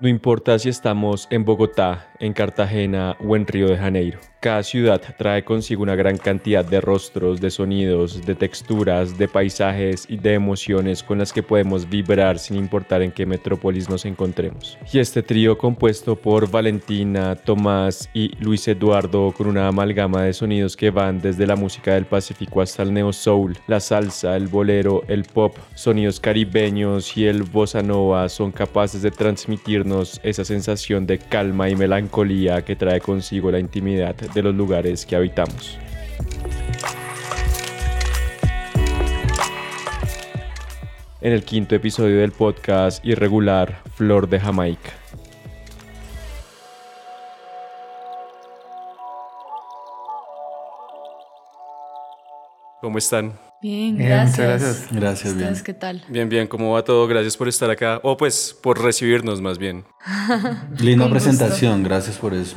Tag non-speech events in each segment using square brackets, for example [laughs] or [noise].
No importa si estamos en Bogotá, en Cartagena o en Río de Janeiro. Cada ciudad trae consigo una gran cantidad de rostros, de sonidos, de texturas, de paisajes y de emociones con las que podemos vibrar sin importar en qué metrópolis nos encontremos. Y este trío compuesto por Valentina, Tomás y Luis Eduardo con una amalgama de sonidos que van desde la música del Pacífico hasta el neo soul, la salsa, el bolero, el pop, sonidos caribeños y el bossa nova son capaces de transmitirnos esa sensación de calma y melancolía que trae consigo la intimidad de los lugares que habitamos. En el quinto episodio del podcast irregular Flor de Jamaica. ¿Cómo están? Bien, gracias. gracias. Gracias, bien. ¿Qué tal? Bien, bien, ¿cómo va todo? Gracias por estar acá, o pues por recibirnos más bien. [laughs] Linda presentación, gracias por eso.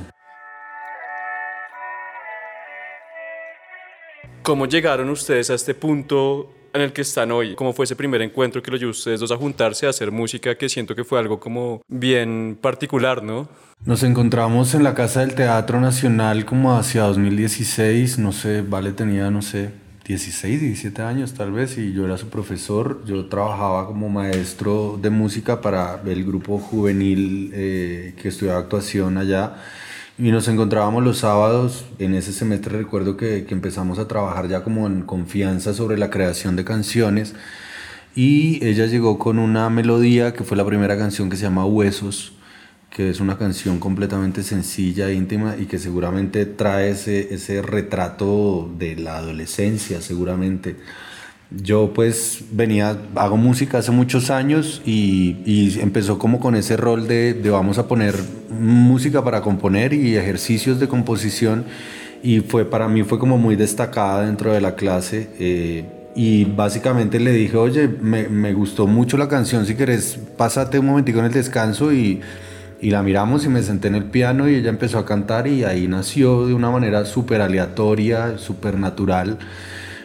¿Cómo llegaron ustedes a este punto en el que están hoy? ¿Cómo fue ese primer encuentro que los llevó ustedes dos a juntarse a hacer música que siento que fue algo como bien particular, ¿no? Nos encontramos en la Casa del Teatro Nacional como hacia 2016, no sé, Vale tenía, no sé, 16, 17 años tal vez, y yo era su profesor. Yo trabajaba como maestro de música para el grupo juvenil eh, que estudiaba actuación allá. Y nos encontrábamos los sábados. En ese semestre recuerdo que, que empezamos a trabajar ya como en confianza sobre la creación de canciones. Y ella llegó con una melodía que fue la primera canción que se llama Huesos que es una canción completamente sencilla, íntima y que seguramente trae ese, ese retrato de la adolescencia, seguramente. Yo pues venía, hago música hace muchos años y, empezó como con ese rol de, de, vamos a poner música para componer y ejercicios de composición y fue para mí fue como muy destacada dentro de la clase. Eh, y básicamente le dije, oye, me, gustó mucho la canción, si quieres, pásate un momentico en el descanso y y la miramos y me senté en el piano y ella empezó a cantar y ahí nació de una manera súper aleatoria, súper natural.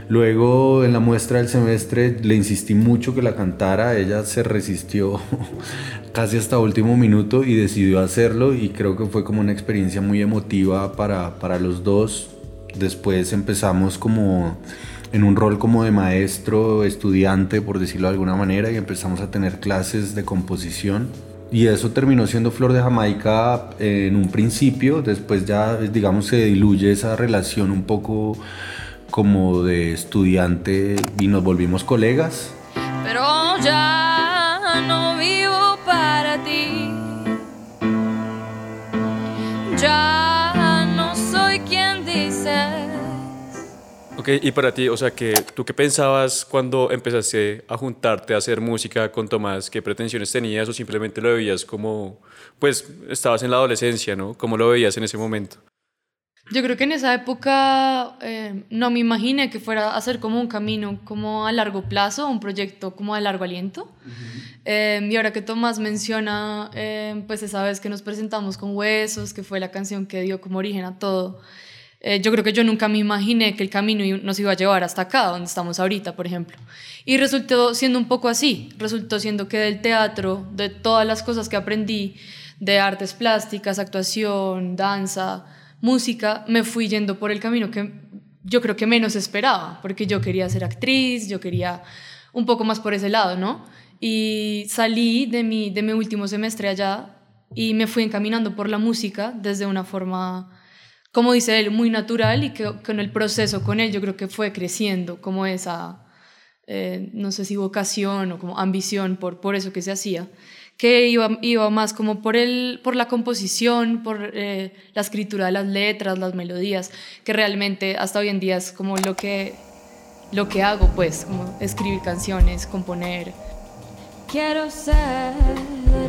Luego en la muestra del semestre le insistí mucho que la cantara, ella se resistió [laughs] casi hasta último minuto y decidió hacerlo. Y creo que fue como una experiencia muy emotiva para, para los dos. Después empezamos como en un rol como de maestro, estudiante, por decirlo de alguna manera, y empezamos a tener clases de composición. Y eso terminó siendo Flor de Jamaica en un principio, después ya digamos se diluye esa relación un poco como de estudiante y nos volvimos colegas. Pero ya no vivo para ti. Ya no soy quien dice y para ti, o sea, que ¿tú qué pensabas cuando empezaste a juntarte a hacer música con Tomás? ¿Qué pretensiones tenías o simplemente lo veías como, pues, estabas en la adolescencia, ¿no? ¿Cómo lo veías en ese momento? Yo creo que en esa época eh, no me imaginé que fuera a ser como un camino como a largo plazo, un proyecto como a largo aliento. eh, y ahora que Tomás menciona, eh, pues esa vez que nos presentamos con Huesos, que fue la canción que dio como origen a todo, eh, yo creo que yo nunca me imaginé que el camino nos iba a llevar hasta acá, donde estamos ahorita, por ejemplo. Y resultó siendo un poco así, resultó siendo que del teatro, de todas las cosas que aprendí, de artes plásticas, actuación, danza, música, me fui yendo por el camino que yo creo que menos esperaba, porque yo quería ser actriz, yo quería un poco más por ese lado, ¿no? Y salí de mi, de mi último semestre allá y me fui encaminando por la música desde una forma como dice él, muy natural y que con el proceso con él yo creo que fue creciendo como esa, eh, no sé si vocación o como ambición por, por eso que se hacía, que iba, iba más como por, el, por la composición, por eh, la escritura de las letras, las melodías, que realmente hasta hoy en día es como lo que, lo que hago, pues, como escribir canciones, componer. Quiero ser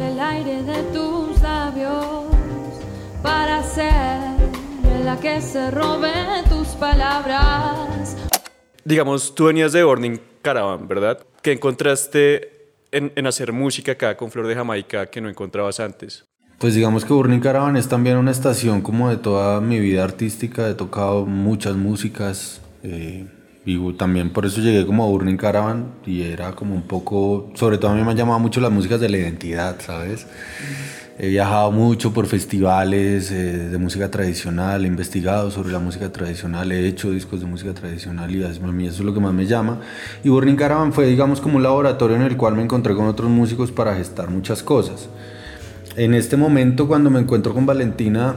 el aire de tus labios para ser la que se robe tus palabras. Digamos, tú venías de Burning Caravan, ¿verdad? ¿Qué encontraste en, en, hacer música acá con Flor de Jamaica que no encontrabas antes? Pues digamos que Burning Caravan es también una estación como de toda mi vida artística. He tocado muchas músicas. Eh, y también por eso llegué como a Burning Caravan y era como un poco, sobre todo a mí me han llamado mucho las músicas de la identidad, ¿sabes? He viajado mucho por festivales eh, de música tradicional, he investigado sobre la música tradicional, he hecho discos de música tradicional y eso es lo que más me llama. Y Burning Caravan fue, digamos, como un laboratorio en el cual me encontré con otros músicos para gestar muchas cosas. En este momento, cuando me encuentro con Valentina,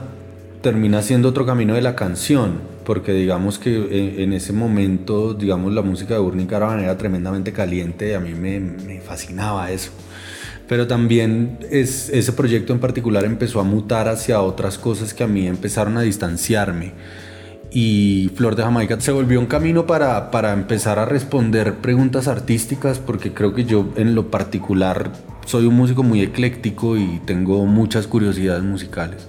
termina siendo otro camino de la canción, porque digamos que en, ese momento, digamos, la música de Burning Caravan era tremendamente caliente y a mí me, me fascinaba eso pero también es, ese proyecto en particular empezó a mutar hacia otras cosas que a mí empezaron a distanciarme. Y Flor de Jamaica se volvió un camino para, para empezar a responder preguntas artísticas, porque creo que yo en lo particular soy un músico muy ecléctico y tengo muchas curiosidades musicales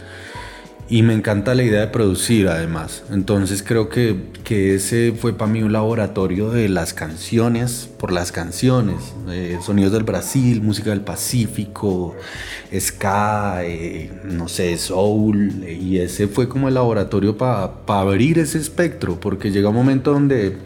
y me encanta la idea de producir además. Entonces creo que, que ese fue para mí un laboratorio de las canciones, por las canciones, eh, sonidos del Brasil, música del Pacífico, ska, no sé, soul, y ese fue como el laboratorio para abrir ese espectro, porque llega un momento donde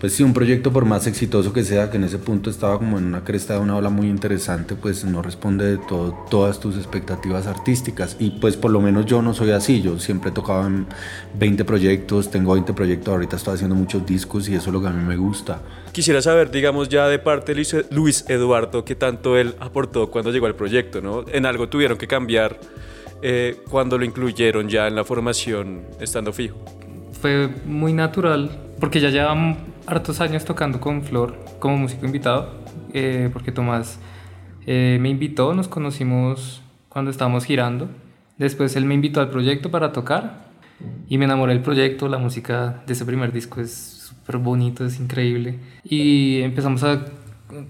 pues sí, un proyecto por más exitoso que sea, que en ese punto estaba como en una cresta de una ola muy interesante, pues no responde de todo, todas tus expectativas artísticas. Y pues por lo menos yo no soy así, yo siempre tocaba en 20 proyectos, tengo 20 proyectos, ahorita estoy haciendo muchos discos y eso es lo que a mí me gusta. Quisiera saber, digamos, ya de parte de Luis Eduardo, qué tanto él aportó cuando llegó al proyecto, ¿no? En algo tuvieron que cambiar eh, cuando lo incluyeron ya en la formación estando fijo. Fue muy natural, porque ya llevamos hartos años tocando con Flor como músico invitado, eh, porque Tomás eh, me invitó, nos conocimos cuando estábamos girando. Después él me invitó al proyecto para tocar y me enamoré del proyecto. La música de ese primer disco es súper bonito, es increíble. Y empezamos a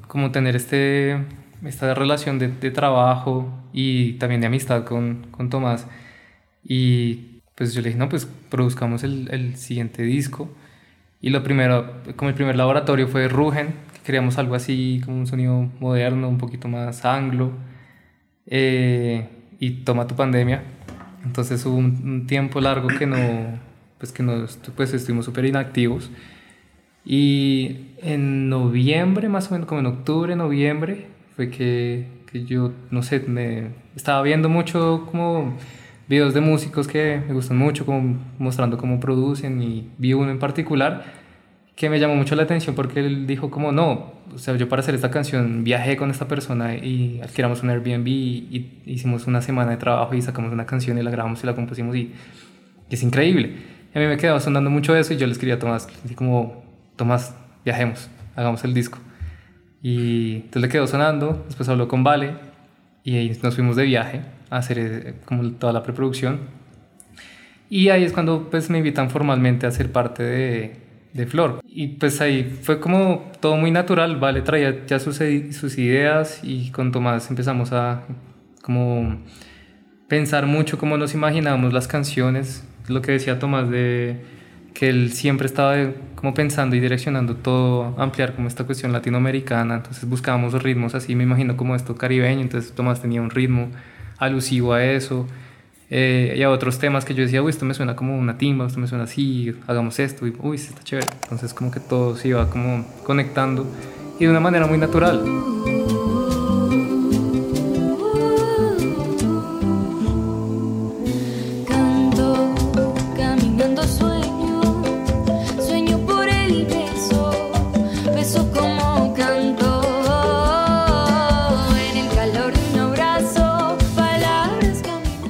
como tener este, esta relación de, de trabajo y también de amistad con, con, Tomás. Y pues yo le dije, no, pues produzcamos el, el siguiente disco. Y lo primero, como el primer laboratorio fue Rugen, que queríamos algo así, como un sonido moderno, un poquito más anglo. Eh, y toma tu pandemia. Entonces hubo un, tiempo largo que no, pues que no, pues estuvimos súper inactivos. Y en noviembre, más o menos como en octubre, noviembre, fue que, que yo, no sé, me estaba viendo mucho como videos de músicos que me gustan mucho, como mostrando cómo producen y vi uno en particular que me llamó mucho la atención porque él dijo como no, o sea, yo para hacer esta canción viajé con esta persona y alquilamos un Airbnb y, hicimos una semana de trabajo y sacamos una canción y la grabamos y la compusimos y, es increíble. a mí me quedaba sonando mucho eso y yo le escribí a Tomás, dije como, Tomás, viajemos, hagamos el disco. Y entonces le quedó sonando, después habló con Vale y nos fuimos de viaje hacer eh, como toda la preproducción. Y ahí es cuando pues me invitan formalmente a ser parte de, de Flor. Y pues ahí fue como todo muy natural, Vale traía ya sus, sus ideas y con Tomás empezamos a como pensar mucho cómo nos imaginábamos las canciones, lo que decía Tomás de que él siempre estaba como pensando y direccionando todo, ampliar como esta cuestión latinoamericana, entonces buscábamos ritmos así, me imagino como esto caribeño, entonces Tomás tenía un ritmo alusivo a eso. Eh, y a otros temas que yo decía, uy, esto me suena como una timba, esto me suena así, hagamos esto, y uy, está chévere. Entonces como que todo se iba como conectando y de una manera muy natural.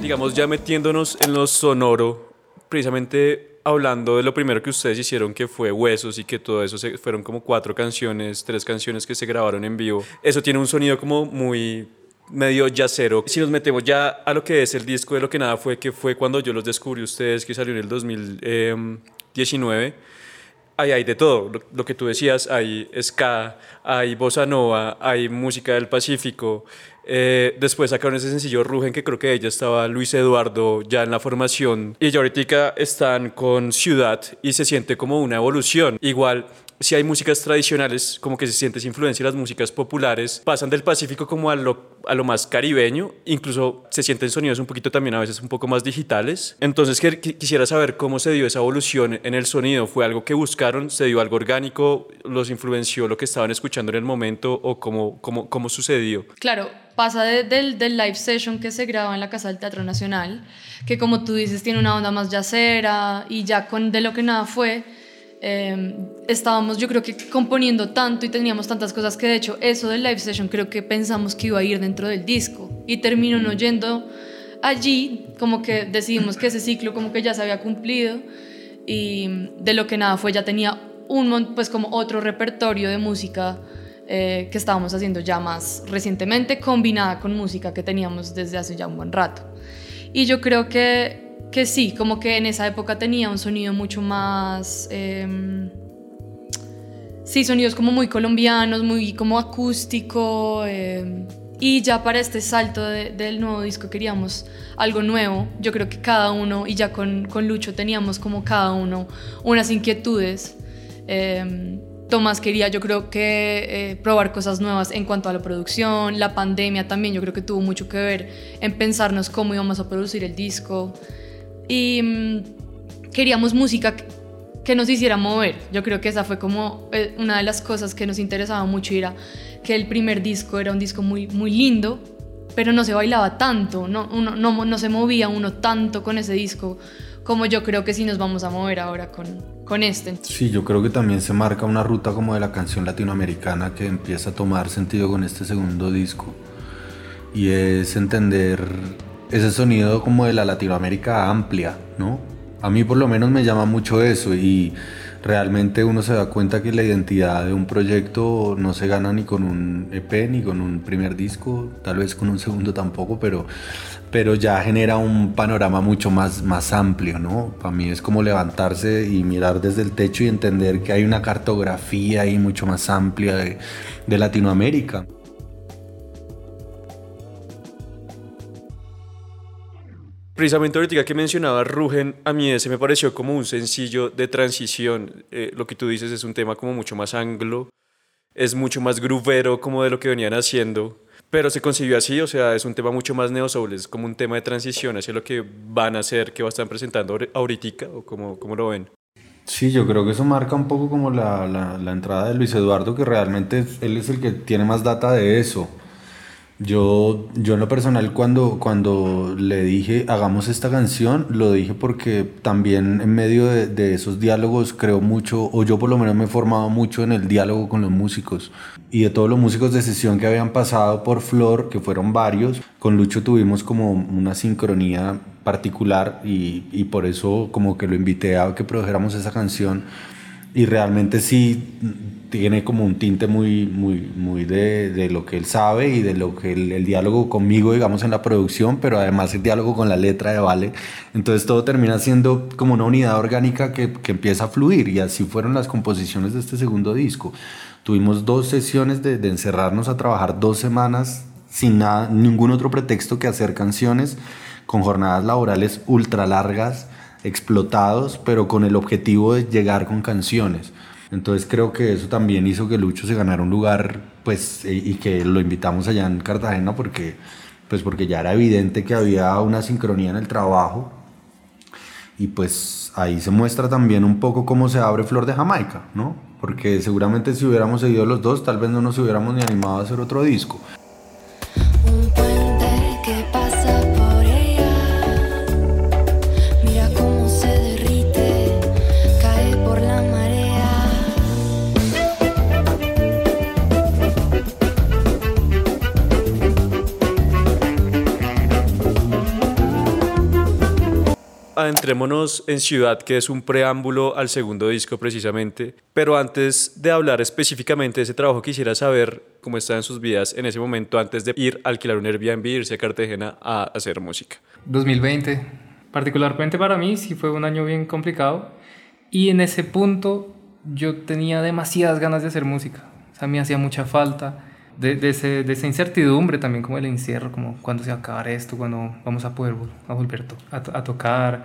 Ya metiéndonos en lo sonoro, precisamente hablando de lo primero que ustedes hicieron, que fue Huesos, y que todo eso se, fueron como cuatro canciones, tres canciones que se grabaron en vivo. Eso tiene un sonido como muy medio yacero. Si nos metemos ya a lo que es el disco de Lo que nada fue, que fue cuando yo los descubrí ustedes, que salió en el 2019 ahí hay de todo, lo, que tú decías, hay ska, hay bossa nova, hay música del Pacífico. Eh, después sacaron ese sencillo Rugen, que creo que ella estaba Luis Eduardo ya en la formación. Y ya ahorita están con Ciudad y se siente como una evolución. Igual si hay músicas tradicionales, como que se siente esa influencia de las músicas populares, pasan del Pacífico como a lo, a lo más caribeño, incluso se sienten sonidos un poquito también a veces un poco más digitales. Entonces quisiera saber cómo se dio esa evolución en el sonido. ¿Fue algo que buscaron? ¿Se dio algo orgánico? ¿Los influenció lo que estaban escuchando en el momento? ¿O cómo, cómo, cómo sucedió? Claro, pasa del, del live session que se graba en la Casa del Teatro Nacional, que como tú dices tiene una onda más yacera y ya con De lo que nada fue Em, estábamos yo creo que componiendo tanto y teníamos tantas cosas que de hecho eso del live session creo que pensamos que iba a ir dentro del disco. Y terminó no yendo allí, como que decidimos que ese ciclo como que ya se había cumplido y de lo que nada fue ya tenía un pues como otro repertorio de música eh, que estábamos haciendo ya más recientemente combinada con música que teníamos desde hace ya un buen rato. Y yo creo que que sí, como que en esa época tenía un sonido mucho más... Em, sí, sonidos como muy colombianos, muy como acústico. Em, y ya para este salto del nuevo disco queríamos algo nuevo. Yo creo que cada uno, y ya con, con Lucho teníamos como cada uno unas inquietudes. Eh, Tomás quería, yo creo que eh, probar cosas nuevas en cuanto a la producción, la pandemia también, yo creo que tuvo mucho que ver en pensarnos cómo íbamos a producir el disco y mm, queríamos música que nos hiciera mover. Yo creo que esa fue como eh, una de las cosas que nos interesaba mucho, era que el primer disco era un disco muy, muy lindo, pero no se bailaba tanto, no, uno, no, no se movía uno tanto con ese disco como yo creo que sí nos vamos a mover ahora con, con este. Sí, yo creo que también se marca una ruta como de la canción latinoamericana que empieza a tomar sentido con este segundo disco. Y es entender ese sonido como de la Latinoamérica amplia, ¿no? A mí por lo menos me llama mucho eso y realmente uno se da cuenta que la identidad de un proyecto no se gana ni con un EP ni con un primer disco, tal vez con un segundo tampoco, pero, pero ya genera un panorama mucho más, más amplio, ¿no? Para mí es como levantarse y mirar desde el techo y entender que hay una cartografía ahí mucho más amplia de, de Latinoamérica. Precisamente ahorita que mencionaba Rugen, a mí ese me pareció como un sencillo de transición. Eh, lo que tú dices es un tema como mucho más anglo, es mucho más gruvero como de lo que venían haciendo, pero se concibió así, o sea, es un tema mucho más neo-soul, es como un tema de transición hacia lo que van a hacer, que va a estar presentando ahorita, o como, como lo ven. Sí, yo creo que eso marca un poco como la, la, la entrada de Luis Eduardo, que realmente él es el que tiene más data de eso. Yo, yo en lo personal cuando, cuando le dije hagamos esta canción, lo dije porque también en medio de, esos diálogos creo mucho, o yo por lo menos me he formado mucho en el diálogo con los músicos. Y de todos los músicos de sesión que habían pasado por Flor, que fueron varios, con Lucho tuvimos como una sincronía particular y, y por eso como que lo invité a que produjéramos esa canción. Y realmente sí tiene como un tinte muy, muy, muy de, de, lo que él sabe y de lo que el, diálogo conmigo, digamos, en la producción, pero además el diálogo con la letra de Vale. Entonces todo termina siendo como una unidad orgánica que, que empieza a fluir y así fueron las composiciones de este segundo disco. Tuvimos dos sesiones de, de encerrarnos a trabajar dos semanas sin nada, ningún otro pretexto que hacer canciones con jornadas laborales ultra largas, explotados, pero con el objetivo de llegar con canciones. Entonces creo que eso también hizo que Lucho se ganara un lugar, pues, y que lo invitamos allá en Cartagena porque, pues, porque ya era evidente que había una sincronía en el trabajo. Y pues ahí se muestra también un poco cómo se abre Flor de Jamaica, ¿no? Porque seguramente si hubiéramos seguido los dos, tal vez no nos hubiéramos ni animado a hacer otro disco. Adentrémonos en Ciudad, que es un preámbulo al segundo disco precisamente. Pero antes de hablar específicamente de ese trabajo, quisiera saber cómo está en sus vidas en ese momento antes de ir a alquilar un Airbnb, irse a Cartagena a hacer música. 2020. Particularmente para mí sí fue un año bien complicado. Y en ese punto yo tenía demasiadas ganas de hacer música. O sea, me hacía mucha falta. De, de, ese, de, esa incertidumbre también como el encierro, como cuándo se va a acabar esto, cuándo vamos a poder a volver a, a, tocar.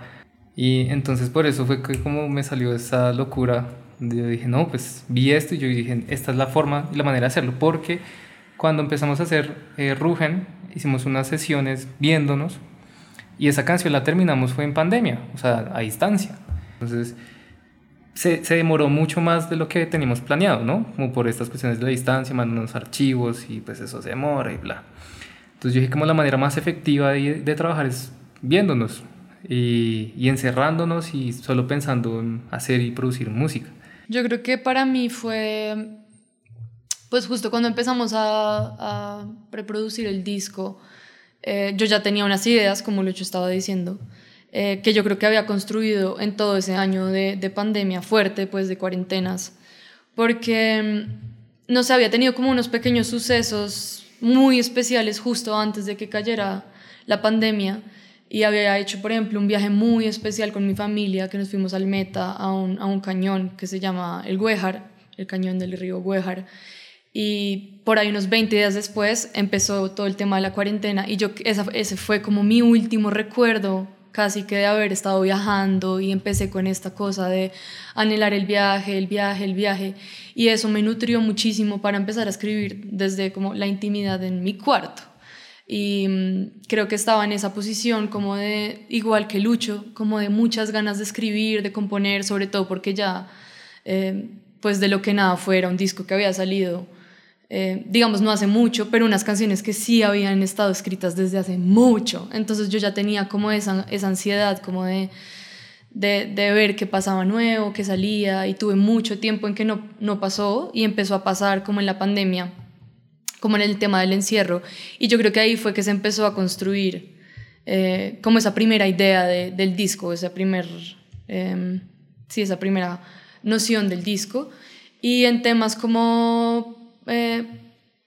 Y entonces por eso fue que como me salió esa locura Yo dije, no, pues vi esto y yo dije, esta es la forma y la manera de hacerlo, porque cuando empezamos a hacer eh, Rugen, hicimos unas sesiones viéndonos y esa canción la terminamos fue en pandemia, o sea, a distancia. Entonces, se, se, demoró mucho más de lo que teníamos planeado, ¿no? Como por estas cuestiones de la distancia, mandando archivos y pues eso se demora y bla. Entonces yo dije como la manera más efectiva de, trabajar es viéndonos y, y, encerrándonos y solo pensando en hacer y producir música. Yo creo que para mí fue, pues justo cuando empezamos a, a reproducir el disco, eh, yo ya tenía unas ideas, como Lucho estaba diciendo, eh, que yo creo que había construido en todo ese año de, de pandemia fuerte, pues de cuarentenas, porque, mm, no sé, había tenido como unos pequeños sucesos muy especiales justo antes de que cayera la pandemia. Y había hecho, por ejemplo, un viaje muy especial con mi familia, que nos fuimos al Meta, a un, a un cañón que se llama el Güejar, el cañón del río Güejar, y por ahí unos 20 días después empezó todo el tema de la cuarentena y yo esa, ese fue como mi último recuerdo casi que de haber estado viajando y empecé con esta cosa de anhelar el viaje, el viaje, el viaje. Y eso me nutrió muchísimo para empezar a escribir desde como la intimidad en mi cuarto. Y mm, creo que estaba en esa posición como de igual que Lucho, como de muchas ganas de escribir, de componer, sobre todo porque ya eh, pues de lo que nada fuera un disco que había salido eh, digamos, no hace mucho, pero unas canciones que sí habían estado escritas desde hace mucho. Entonces yo ya tenía como esa, esa ansiedad, como de, de, ver qué pasaba nuevo, qué salía, y tuve mucho tiempo en que no, no pasó y empezó a pasar como en la pandemia, como en el tema del encierro. Y yo creo que ahí fue que se empezó a construir eh, como esa primera idea de, del disco, esa, primer, eh, sí, esa primera noción del disco. Y en temas como eh,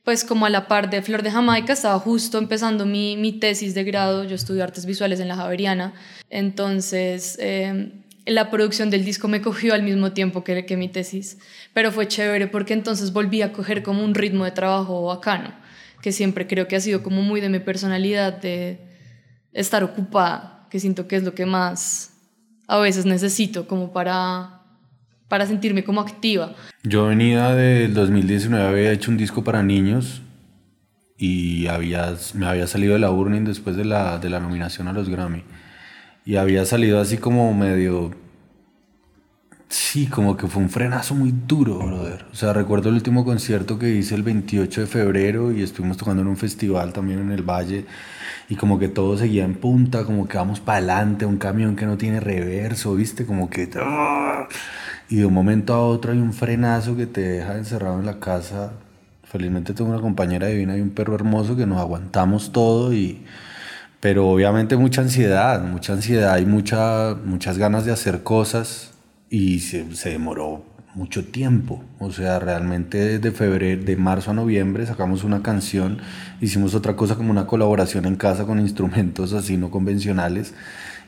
pues como a la par de Flor de Jamaica, estaba justo empezando mi, mi tesis de grado, yo estudio artes visuales en la Javeriana, entonces eh, la producción del disco me cogió al mismo tiempo que, que mi tesis, pero fue chévere porque entonces volví a coger como un ritmo de trabajo bacano, que siempre creo que ha sido como muy de mi personalidad, de estar ocupada, que siento que es lo que más a veces necesito como para para sentirme como activa. Yo venía del 2019, había hecho un disco para niños y había, me había salido de la Burning después de la, de la nominación a los Grammy. Y había salido así como medio... Sí, como que fue un frenazo muy duro, brother. O sea, recuerdo el último concierto que hice el 28 de febrero y estuvimos tocando en un festival también en el Valle y como que todo seguía en punta, como que vamos para adelante, un camión que no tiene reverso, ¿viste? Como que... y de un momento a otro hay un frenazo que te deja encerrado en la casa. Felizmente tengo una compañera divina y un perro hermoso que nos aguantamos todo y pero obviamente mucha ansiedad, mucha ansiedad y mucha, muchas ganas de hacer cosas y se, se demoró mucho tiempo. O sea, realmente desde febrero, de marzo a noviembre sacamos una canción, hicimos otra cosa como una colaboración en casa con instrumentos así no convencionales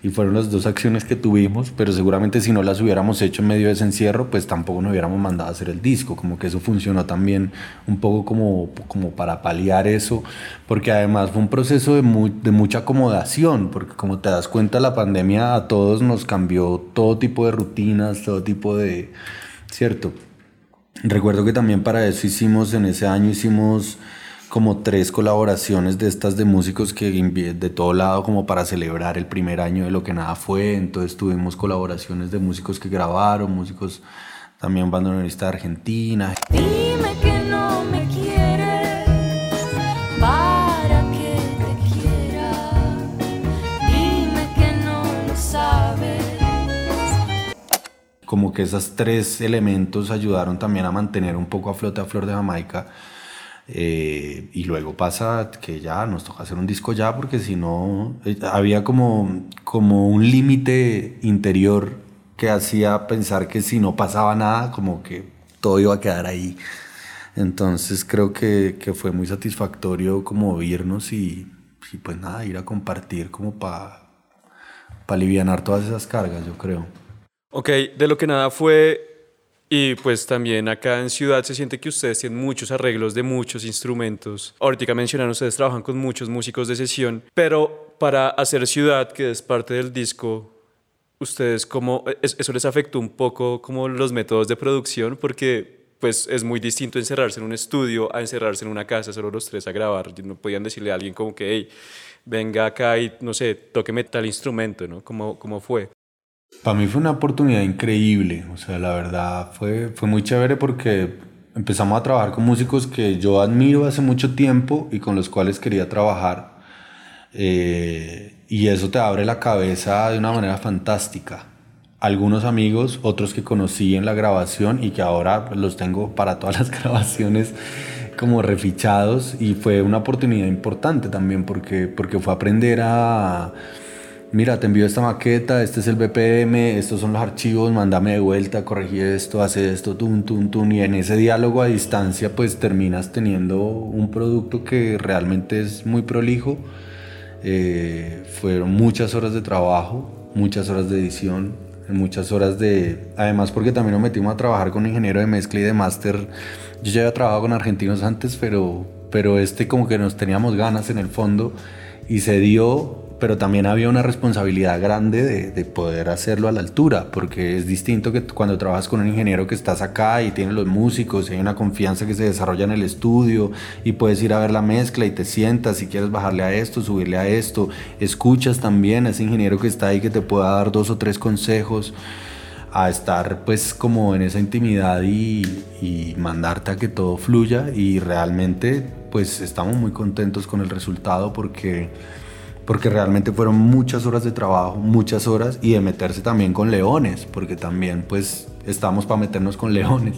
y fueron las dos acciones que tuvimos, pero seguramente si no las hubiéramos hecho en medio de ese encierro, pues tampoco nos hubiéramos mandado a hacer el disco, como que eso funcionó también un poco como, como para paliar eso, porque además fue un proceso de, de mucha acomodación, porque como te das cuenta, la pandemia a todos nos cambió todo tipo de rutinas, todo tipo de... ¿Cierto? Recuerdo que también para eso hicimos, en ese año hicimos como tres colaboraciones de estas de músicos que de todo lado como para celebrar el primer año de lo que nada fue. Entonces tuvimos colaboraciones de músicos que grabaron, músicos también bandoneonista de Argentina. Dime que no me quieres para que te quiera. Dime que no lo sabes. Como que esos tres elementos ayudaron también a mantener un poco a flote a Flor de Jamaica eh, y luego pasa que ya nos toca hacer un disco ya porque si no eh, había como, como un límite interior que hacía pensar que si no pasaba nada como que todo iba a quedar ahí. Entonces creo que, que fue muy satisfactorio como irnos y, y pues nada, ir a compartir como para pa aliviar todas esas cargas, yo creo. Ok, de lo que nada fue y pues también acá en Ciudad se siente que ustedes tienen muchos arreglos de muchos instrumentos. Ahorita mencionaron, ustedes trabajan con muchos músicos de sesión, pero para hacer Ciudad, que es parte del disco, ¿Ustedes cómo, es- eso les afectó un poco como los métodos de producción? Porque pues es muy distinto encerrarse en un estudio a encerrarse en una casa, solo los tres a grabar. No podían decirle a alguien como que, hey, venga acá y, no sé, tóqueme tal instrumento, ¿no? ¿Cómo, cómo fue? Para mí fue una oportunidad increíble, o sea, la verdad fue, fue muy chévere porque empezamos a trabajar con músicos que yo admiro hace mucho tiempo y con los cuales quería trabajar. Eh, y eso te abre la cabeza de una manera fantástica. Algunos amigos, otros que conocí en la grabación y que ahora los tengo para todas las [laughs] grabaciones como refichados y fue una oportunidad importante también porque, porque fue aprender a mira, te envío esta maqueta, este es el BPM, estos son los archivos, mándame de vuelta, corregí esto, hace esto, tun, tun, tun. Y en ese diálogo a distancia, pues terminas teniendo un producto que realmente es muy prolijo. Eh, fueron muchas horas de trabajo, muchas horas de edición, muchas horas de... Además, porque también nos metimos a trabajar con ingeniero de mezcla y de máster. Yo ya había trabajado con argentinos antes, pero, pero este como que nos teníamos ganas en el fondo y se dio pero también había una responsabilidad grande de, de, poder hacerlo a la altura, porque es distinto que cuando trabajas con un ingeniero que estás acá y tiene los músicos, y hay una confianza que se desarrolla en el estudio y puedes ir a ver la mezcla y te sientas si quieres bajarle a esto, subirle a esto, escuchas también a ese ingeniero que está ahí que te pueda dar dos o tres consejos a estar pues como en esa intimidad y, y mandarte a que todo fluya y realmente pues estamos muy contentos con el resultado porque porque realmente fueron muchas horas de trabajo, muchas horas y de meterse también con leones, porque también pues estamos para meternos con leones.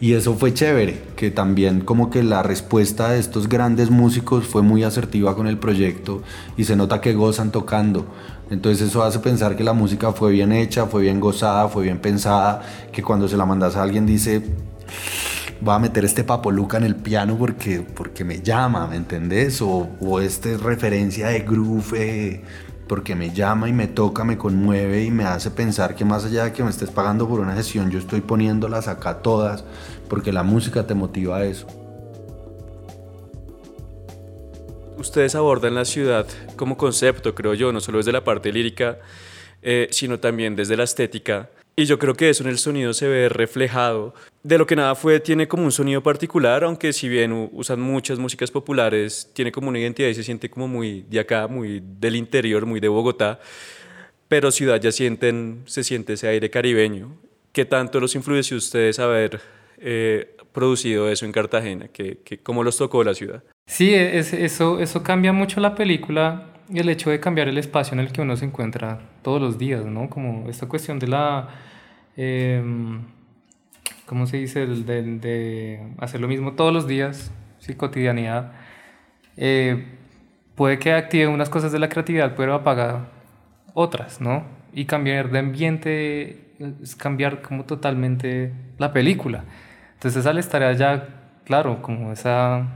Y eso fue chévere, que también como que la respuesta de estos grandes músicos fue muy asertiva con el proyecto y se nota que gozan tocando. Entonces eso hace pensar que la música fue bien hecha, fue bien gozada, fue bien pensada, que cuando se la mandas a alguien dice, voy a meter este papoluca en el piano porque, porque me llama, ¿me entendés? O, o esta referencia de groove porque me llama y me toca, me conmueve y me hace pensar que más allá de que me estés pagando por una sesión, yo estoy poniéndolas acá todas porque la música te motiva a eso. Ustedes abordan la ciudad como concepto, creo yo, no solo desde la parte lírica, eh, sino también desde la estética. Y yo creo que eso en el sonido se ve reflejado. De lo que nada fue, tiene como un sonido particular, aunque si bien usan muchas músicas populares, tiene como una identidad y se siente como muy de acá, muy del interior, muy de Bogotá. Pero ciudad ya sienten, se siente ese aire caribeño. ¿Qué tanto los influenció ustedes haber eh, producido eso en Cartagena? ¿Qué, qué, ¿Cómo los tocó la ciudad? Sí, es, eso, eso cambia mucho la película y el hecho de cambiar el espacio en el que uno se encuentra todos los días, ¿no? Como esta cuestión de la... Eh, ¿Cómo se dice? De, de, hacer lo mismo todos los días, sí, cotidianidad. Eh, puede que active unas cosas de la creatividad, pero apaga otras, ¿no? Y cambiar de ambiente es cambiar como totalmente la película. Entonces al estar allá, claro, como esa,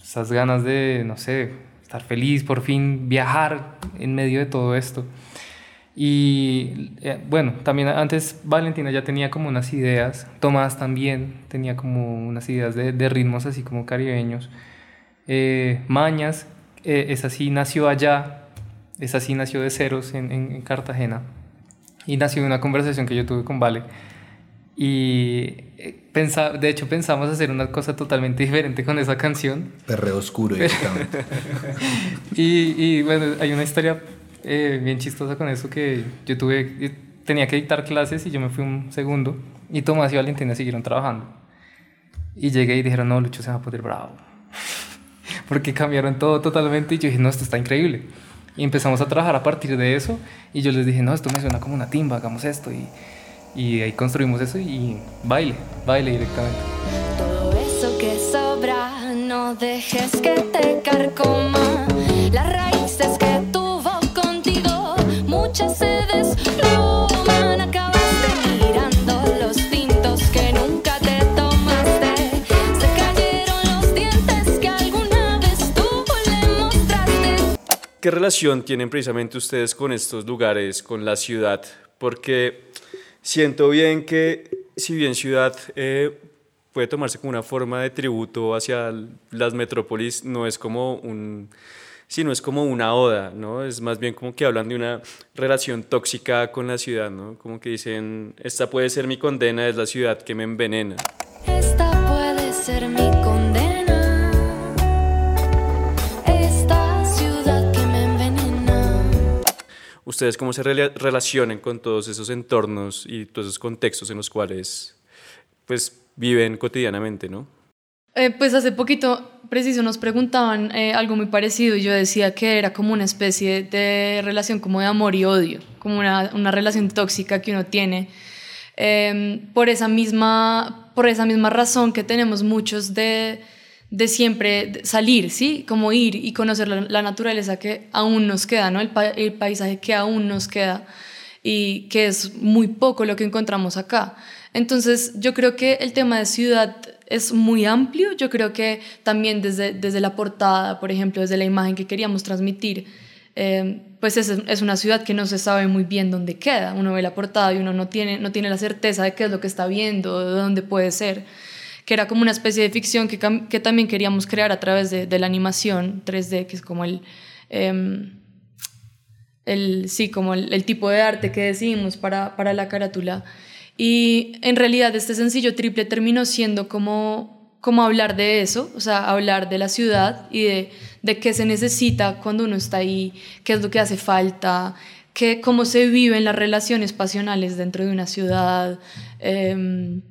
esas ganas de, no sé, estar feliz, por fin viajar en medio de todo esto. Y eh, bueno, también antes Valentina ya tenía como unas ideas, Tomás también tenía como unas ideas de, de ritmos así como caribeños. Eh, Mañas, eh, esa sí nació allá, esa sí nació de ceros en, en, en, Cartagena y nació de una conversación que yo tuve con Vale. Y pensa, de hecho pensamos hacer una cosa totalmente [laughs] diferente con esa canción. Perreo oscuro, [laughs] y, y bueno, hay una historia eh, bien chistosa con eso que yo tuve, tenía que dictar clases y yo me fui un segundo y Tomás y Valentina siguieron trabajando. Y llegué y dijeron, no, Lucho se va a poner bravo. [laughs] Porque cambiaron todo totalmente y yo dije, no, esto está increíble. Y empezamos a trabajar a partir de eso y yo les dije, no, esto me suena como una timba, hagamos esto. Y, y ahí construimos eso y baile, baile directamente. Todo eso que sobra, no dejes que te carcoma. Las raíces ¿Qué relación tienen precisamente ustedes con estos lugares, con la ciudad? Porque siento bien que si bien ciudad eh, puede tomarse como una forma de tributo hacia las metrópolis, no es como un sino es como una oda, ¿no? Es más bien como que hablan de una relación tóxica con la ciudad, ¿no? Como que dicen, esta puede ser mi condena, es la ciudad que me envenena. Esta puede ser mi condena. Esta ciudad que me envenena. ¿Ustedes cómo se rela- relacionan con todos esos entornos y todos esos contextos en los cuales pues viven cotidianamente, ¿no? Eh, pues hace poquito, preciso, nos preguntaban eh, algo muy parecido y yo decía que era como una especie de relación como de amor y odio, como una, una relación tóxica que uno tiene. eh, por, esa misma, por esa misma razón que tenemos muchos de, de siempre salir, ¿sí? Como ir y conocer la, naturaleza que aún nos queda, ¿no? El, el paisaje que aún nos queda y que es muy poco lo que encontramos acá. Entonces, yo creo que el tema de ciudad es muy amplio. Yo creo que también desde, desde la portada, por ejemplo, desde la imagen que queríamos transmitir, eh, pues es, es una ciudad que no se sabe muy bien dónde queda. Uno ve la portada y uno no tiene, no tiene la certeza de qué es lo que está viendo, de dónde puede ser. Que era como una especie de ficción que, que también queríamos crear a través de, de la animación 3D, que es como el... em, el, sí, como el tipo de arte que decidimos para, para la carátula. Y en realidad este sencillo triple terminó siendo como, como hablar de eso, o sea, hablar de la ciudad y de, de qué se necesita cuando uno está ahí, qué es lo que hace falta, qué, cómo se viven las relaciones pasionales dentro de una ciudad. em,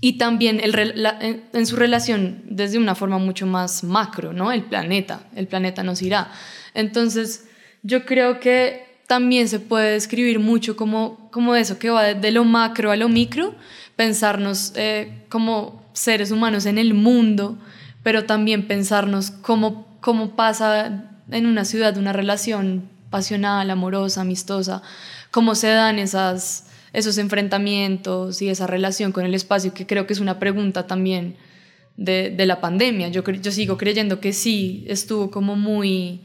y también el, la- en, en su relación desde una forma mucho más macro, ¿no? El planeta, el planeta nos irá. Entonces, yo creo que también se puede describir mucho como, como eso, que va de, lo macro a lo micro, pensarnos eh, como seres humanos en el mundo, pero también pensarnos cómo, cómo pasa en una ciudad una relación pasional, amorosa, amistosa, cómo se dan esas, esos enfrentamientos y esa relación con el espacio, que creo que es una pregunta también de, de la pandemia. Yo, yo sigo creyendo que sí, estuvo como muy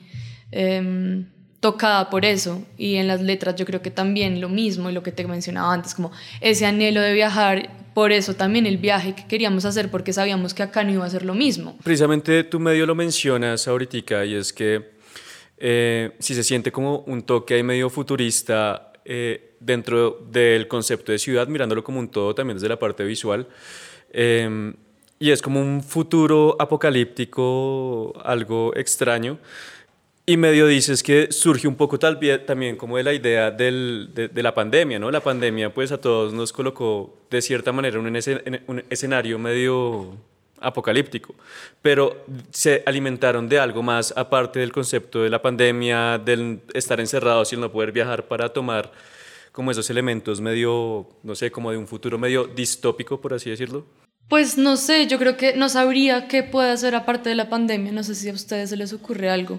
em, tocada por eso y en las letras yo creo que también lo mismo y lo que te mencionaba antes, como ese anhelo de viajar, por eso también el viaje que queríamos hacer porque sabíamos que acá no iba a ser lo mismo. Precisamente tu medio lo mencionas ahorita y es que eh, si se siente como un toque ahí medio futurista eh, dentro del concepto de ciudad, mirándolo como un todo también desde la parte visual, eh, y es como un futuro apocalíptico, algo extraño. Y medio dices que surge un poco tal vez también como de la idea del- de, de la pandemia, ¿no? La pandemia pues a todos nos colocó de cierta manera en un, escen- en un escenario medio apocalíptico, pero se alimentaron de algo más aparte del concepto de la pandemia, del estar encerrados y el no poder viajar para tomar como esos elementos medio, no sé, como de un futuro medio distópico, por así decirlo. Pues no sé, yo creo que no sabría qué puede hacer aparte de la pandemia, no sé si a ustedes se les ocurre algo,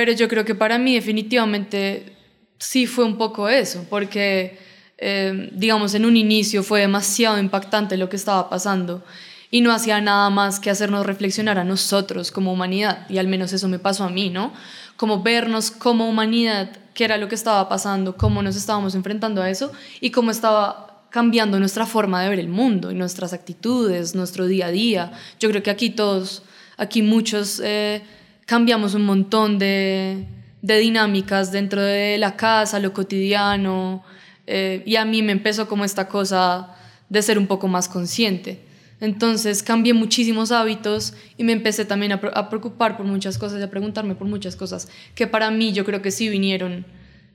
pero yo creo que para mí definitivamente sí fue un poco eso, porque eh, digamos en un inicio fue demasiado impactante lo que estaba pasando y no hacía nada más que hacernos reflexionar a nosotros como humanidad, y al menos eso me pasó a mí, ¿no? Como vernos como humanidad, qué era lo que estaba pasando, cómo nos estábamos enfrentando a eso y cómo estaba cambiando nuestra forma de ver el mundo y nuestras actitudes, nuestro día a día. Yo creo que aquí todos, aquí muchos eh, cambiamos un montón de, de dinámicas dentro de la casa, lo cotidiano, eh, y a mí me empezó como esta cosa de ser un poco más consciente. Entonces cambié muchísimos hábitos y me empecé también a, pre- a preocupar por muchas cosas y a preguntarme por muchas cosas que para mí yo creo que sí vinieron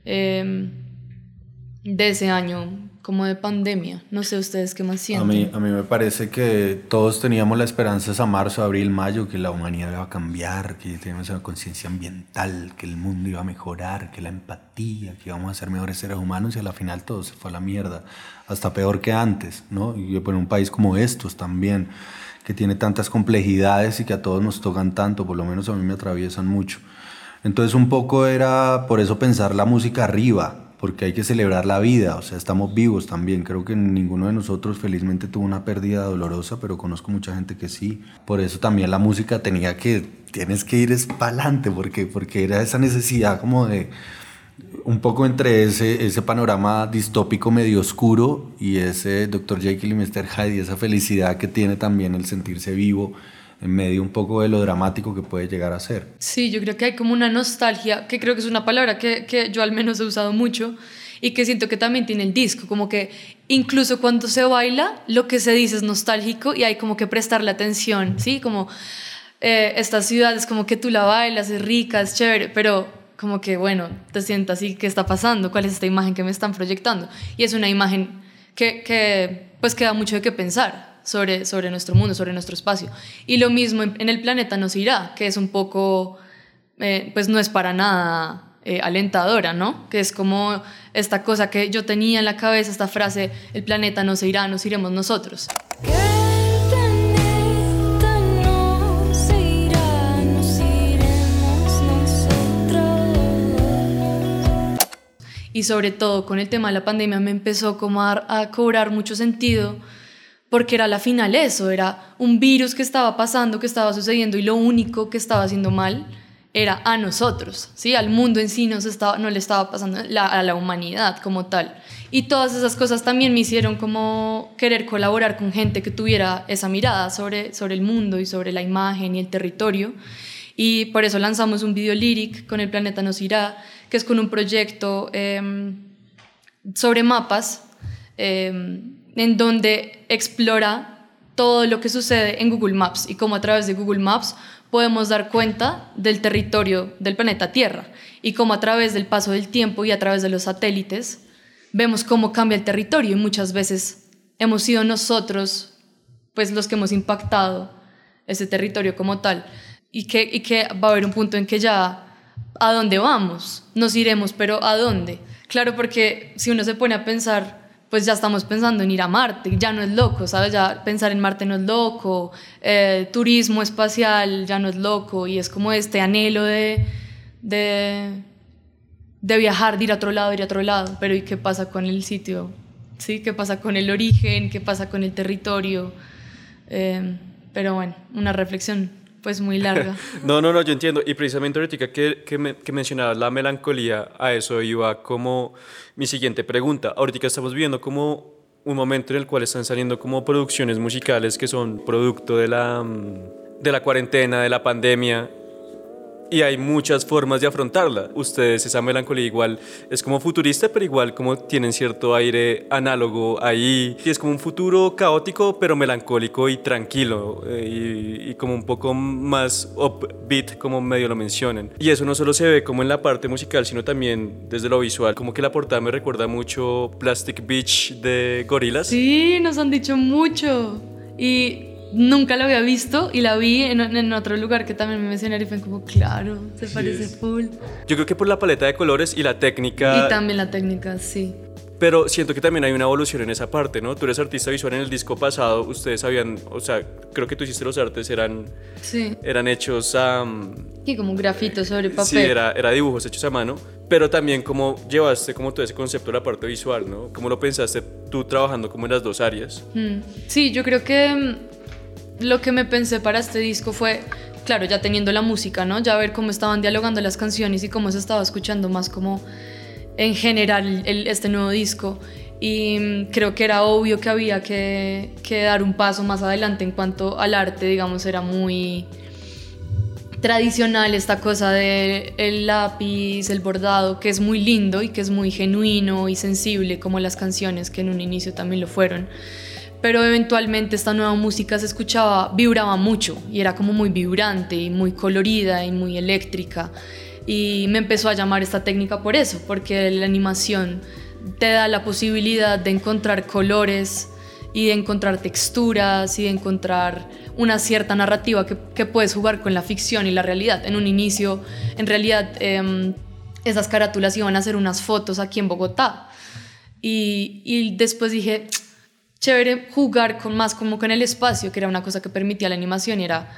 eh, de ese año, como de pandemia. No sé ustedes qué más A sienten. mí, a mí me parece que todos teníamos la esperanza a marzo, abril, mayo, que la humanidad iba a cambiar, que teníamos una conciencia ambiental, que el mundo iba a mejorar, que la empatía, que íbamos a ser mejores seres humanos y a la final todo se fue a la mierda, hasta peor que antes, ¿no? Y por un país como estos también, que tiene tantas complejidades y que a todos nos tocan tanto, por lo menos a mí me atraviesan mucho. Entonces un poco era por eso pensar la música arriba, porque hay que celebrar la vida, o sea, estamos vivos también. Creo que ninguno de nosotros felizmente tuvo una pérdida dolorosa, pero conozco mucha gente que sí. Por eso también la música tenía que, tienes que ir para adelante, porque, porque era esa necesidad como de, un poco entre ese, ese panorama distópico medio oscuro y ese Dr. Jekyll y Mr. Hyde y esa felicidad que tiene también el sentirse vivo en medio un poco de lo dramático que puede llegar a ser. Sí, yo creo que hay como una nostalgia, que creo que es una palabra que, que yo al menos he usado mucho y que siento que también tiene el disco, como que incluso cuando se baila, lo que se dice es nostálgico y hay como que prestarle atención, ¿sí? Como eh, esta ciudad es como que tú la bailas, es rica, es chévere, pero como que, bueno, te sientas así, ¿qué está pasando? ¿Cuál es esta imagen que me están proyectando? Y es una imagen que, que pues queda mucho de qué pensar sobre, sobre nuestro mundo, sobre nuestro espacio. Y lo mismo en, en el planeta nos irá, que es un poco, eh, pues no es para nada eh, alentadora, ¿no? Que es como esta cosa que yo tenía en la cabeza, esta frase, el planeta no se irá, nos iremos nosotros. Y sobre todo con el tema de la pandemia me empezó como a, a cobrar mucho sentido porque era la final eso, era un virus que estaba pasando, que estaba sucediendo y lo único que estaba haciendo mal era a nosotros, ¿sí? Al mundo en sí no, se estaba, no le estaba pasando la- a la humanidad como tal. Y todas esas cosas también me hicieron como querer colaborar con gente que tuviera esa mirada sobre, sobre el mundo y sobre la imagen y el territorio. Y por eso lanzamos un video lyric con El Planeta Nos Irá, que es con un proyecto em, sobre mapas, eh, en donde explora todo lo que sucede en Google Maps y cómo a través de Google Maps podemos dar cuenta del territorio del planeta Tierra y cómo a través del paso del tiempo y a través de los satélites vemos cómo cambia el territorio. Y muchas veces hemos sido nosotros pues los que hemos impactado ese territorio como tal. Y que, y que va a haber un punto en que ya a dónde vamos, nos iremos, pero a dónde. Claro, porque si uno se pone a pensar, pues ya estamos pensando en ir a Marte, ya no es loco, ¿sabes? Ya pensar en Marte no es loco, eh, turismo espacial ya no es loco y es como este anhelo de, de, de viajar, de ir a otro lado, ir a otro lado, pero ¿y qué pasa con el sitio? ¿Sí? ¿Qué pasa con el origen? ¿Qué pasa con el territorio? Eh, pero bueno, una reflexión pues muy larga. [laughs] No, no, no, yo entiendo. Y precisamente ahorita que, que, me- mencionabas la melancolía, a eso iba como mi siguiente pregunta. Ahorita estamos viviendo como un momento en el cual están saliendo como producciones musicales que son producto de la, mm, de la cuarentena, de la pandemia. Y hay muchas formas de afrontarla. Ustedes, esa melancolía igual es como futurista, pero igual como tienen cierto aire análogo ahí. Y es como un futuro caótico, pero melancólico y tranquilo. eh, y, y como un poco más upbeat, como medio lo mencionan. Y eso no solo se ve como en la parte musical, sino también desde lo visual. Como que la portada me recuerda mucho Plastic Beach de Gorillaz. Sí, nos han dicho mucho. Y nunca la había visto y la vi en, en otro lugar que también me mencionaron y fue como, claro, se parece full. Yo creo que por la paleta de colores y la técnica. Y también la técnica, sí. Pero siento que también hay una evolución en esa parte, ¿no? Tú eres artista visual en el disco pasado, ustedes sabían, o sea, creo que tú hiciste los artes, eran, Sí. eran hechos a... Y como un grafito sobre papel. Sí, era, era dibujos hechos a mano, pero también cómo llevaste como todo ese concepto de la parte visual, ¿no? ¿Cómo lo pensaste tú trabajando como en las dos áreas? Mm, Sí, yo creo que mm, lo que me pensé para este disco fue, claro, ya teniendo la música, ¿no? Ya ver cómo estaban dialogando las canciones y cómo se estaba escuchando más como en general este nuevo disco. Y mm, creo que era obvio que había que, dar un paso más adelante en cuanto al arte, digamos, era muy tradicional esta cosa de el lápiz, el bordado, que es muy lindo y que es muy genuino y sensible, como las canciones que en un inicio también lo fueron. Pero eventualmente esta nueva música se escuchaba, vibraba mucho y era como muy vibrante y muy colorida y muy eléctrica. Y me empezó a llamar esta técnica por eso, porque la animación te da la posibilidad de encontrar colores y de encontrar texturas y de encontrar una cierta narrativa que, puedes jugar con la ficción y la realidad. En un inicio, en realidad, em, esas carátulas iban a ser unas fotos aquí en Bogotá. Y, y después dije, chévere jugar con más como con el espacio, que era una cosa que permitía la animación, y era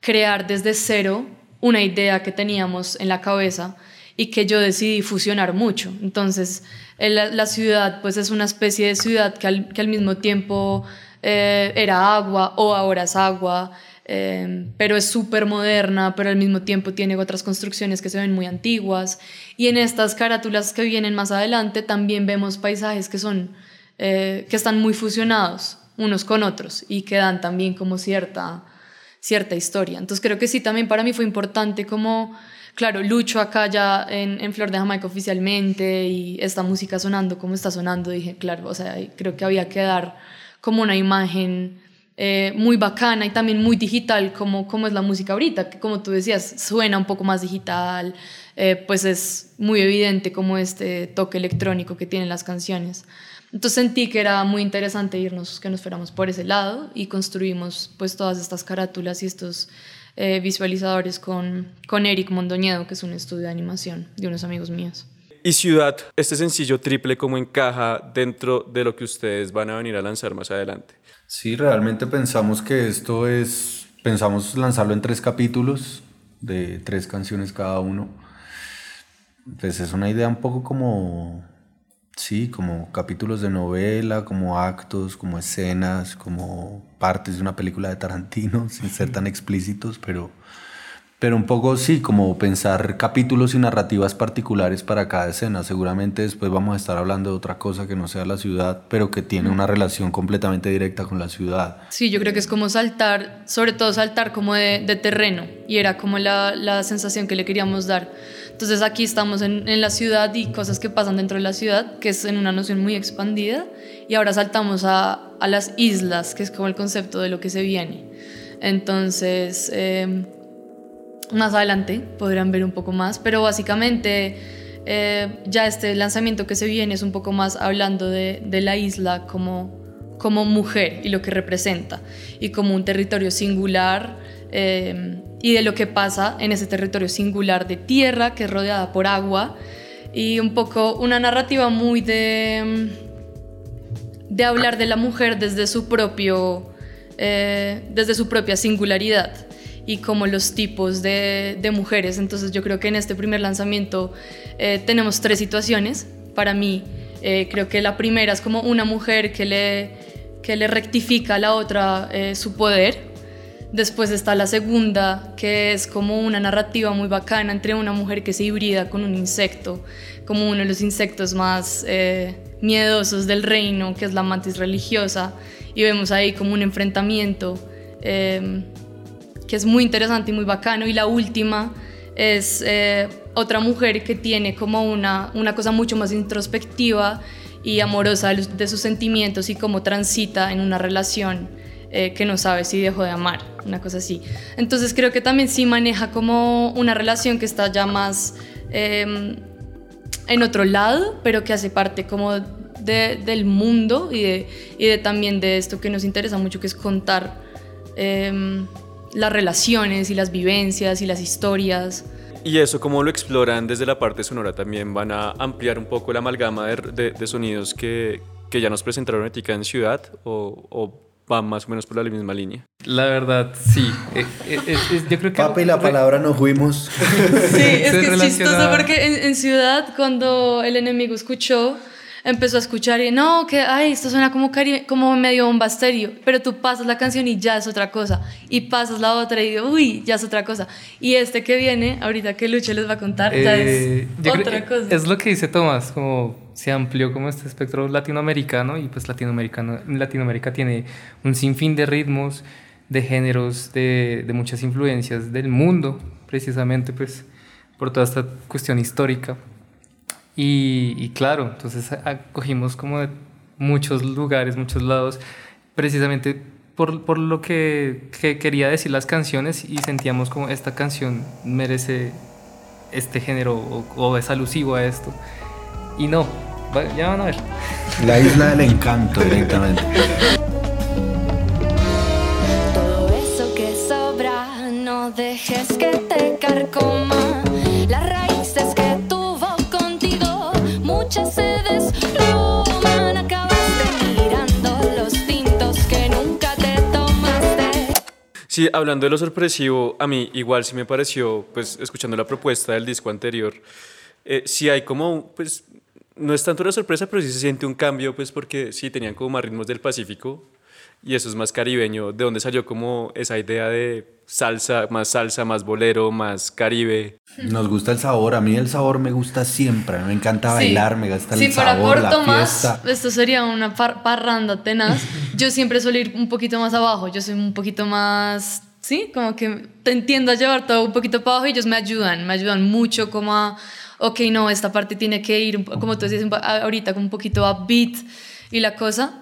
crear desde cero una idea que teníamos en la cabeza y que yo decidí fusionar mucho. Entonces, la, ciudad pues es una especie de ciudad que al, que al mismo tiempo eh, era agua o ahora es agua, eh, pero es súper moderna, pero al mismo tiempo tiene otras construcciones que se ven muy antiguas. Y en estas carátulas que vienen más adelante también vemos paisajes que son eh, que están muy fusionados unos con otros y que dan también como cierta cierta historia. Entonces creo que sí, también para mí fue importante como, claro, lucho acá ya en, en Flor de Jamaica oficialmente y esta música sonando como está sonando, dije, claro, o sea, creo que había que dar como una imagen eh, muy bacana y también muy digital como, como es la música ahorita, que como tú decías, suena un poco más digital, eh, pues es muy evidente como este toque electrónico que tienen las canciones. Entonces sentí que era muy interesante irnos, que nos fuéramos por ese lado y construimos pues todas estas carátulas y estos eh, visualizadores con, con Eric Mondoñedo, que es un estudio de animación de unos amigos míos. Y Ciudad, este sencillo triple, ¿cómo encaja dentro de lo que ustedes van a venir a lanzar más adelante? Sí, realmente pensamos que esto es, pensamos lanzarlo en tres capítulos de tres canciones cada uno. Pues es una idea un poco como Sí, como capítulos de novela, como actos, como escenas, como partes de una película de Tarantino, [laughs] sin ser tan explícitos, pero, pero un poco sí, como pensar capítulos y narrativas particulares para cada escena. Seguramente después vamos a estar hablando de otra cosa que no sea la ciudad, pero que tiene una relación completamente directa con la ciudad. Sí, yo creo que es como saltar, sobre todo saltar como de, de terreno, y era como la, la sensación que le queríamos dar entonces aquí estamos en, en, la ciudad y cosas que pasan dentro de la ciudad, que es en una noción muy expandida, y ahora saltamos a, a las islas, que es como el concepto de lo que se viene. Entonces, eh, más adelante podrán ver un poco más, pero básicamente eh, ya este lanzamiento que se viene es un poco más hablando de, de la isla como, como mujer y lo que representa, y como un territorio singular. Eh, y de lo que pasa en ese territorio singular de tierra que es rodeada por agua y un poco una narrativa muy de, de hablar de la mujer desde su, propio, eh, desde su propia singularidad y como los tipos de, de, mujeres. Entonces yo creo que en este primer lanzamiento eh, tenemos tres situaciones. Para mí eh, creo que la primera es como una mujer que le, que le rectifica a la otra eh, su poder Después está la segunda, que es como una narrativa muy bacana entre una mujer que se hibrida con un insecto, como uno de los insectos más eh, miedosos del reino, que es la mantis religiosa, y vemos ahí como un enfrentamiento eh, que es muy interesante y muy bacano. Y la última es eh, otra mujer que tiene como una, una cosa mucho más introspectiva y amorosa de sus sentimientos y cómo transita en una relación eh, que no sabe si dejó de amar, una cosa así. Entonces creo que también sí maneja como una relación que está ya más eh, en otro lado, pero que hace parte como de, del mundo y, de, y de, también de esto que nos interesa mucho, que es contar eh, las relaciones y las vivencias y las historias. Y eso, como lo exploran desde la parte sonora, también van a ampliar un poco la amalgama de, de, sonidos que, que, ya nos presentaron Etica en Ciudad o, o va más o menos por la misma línea. La verdad, sí. Eh, eh, eh, yo creo que... Papa y la palabra nos fuimos. [laughs] Sí, es que es chistoso porque en, en, Ciudad, cuando el enemigo escuchó, empezó a escuchar y no, que ay, esto suena como, como medio bombasterio, pero tú pasas la canción y ya es otra cosa, y pasas la otra y uy, ya es otra cosa. Y este que viene, ahorita que Lucho les va a contar, ya es otra cosa. Es lo que dice Tomás, como se amplió como este espectro latinoamericano y pues latinoamericano, Latinoamérica tiene un sinfín de ritmos, de géneros, de, de muchas influencias del mundo, precisamente pues por toda esta cuestión histórica. Y, y, claro, entonces cogimos como de muchos lugares, muchos lados, precisamente por, por lo que, que, quería decir las canciones y sentíamos como esta canción merece este género o, o es alusivo a esto. Y no, ya van a ver. La isla del encanto [laughs] directamente. Todo eso que sobra, no dejes que te carcoma. Las raíces que Sí, hablando de lo sorpresivo, a mí igual sí me pareció, pues escuchando la propuesta del disco anterior, eh, sí hay como, pues no es tanto una sorpresa, pero sí se siente un cambio, pues porque sí tenían como más ritmos del Pacífico y eso es más caribeño, de donde salió como esa idea de salsa, más salsa, más bolero, más caribe. Nos gusta el sabor, a mí el sabor me gusta siempre, me encanta bailar, sí. me gusta el sí, sabor, para la fiesta. Más, esto sería una par parranda tenaz. Yo siempre suelo ir un poquito más abajo, yo soy un poquito más sí, como que te entiendo a llevar todo un poquito para abajo y ellos me ayudan, me ayudan mucho como a, ok, no, esta parte tiene que ir, como tú decías ahorita, como un poquito a beat y la cosa.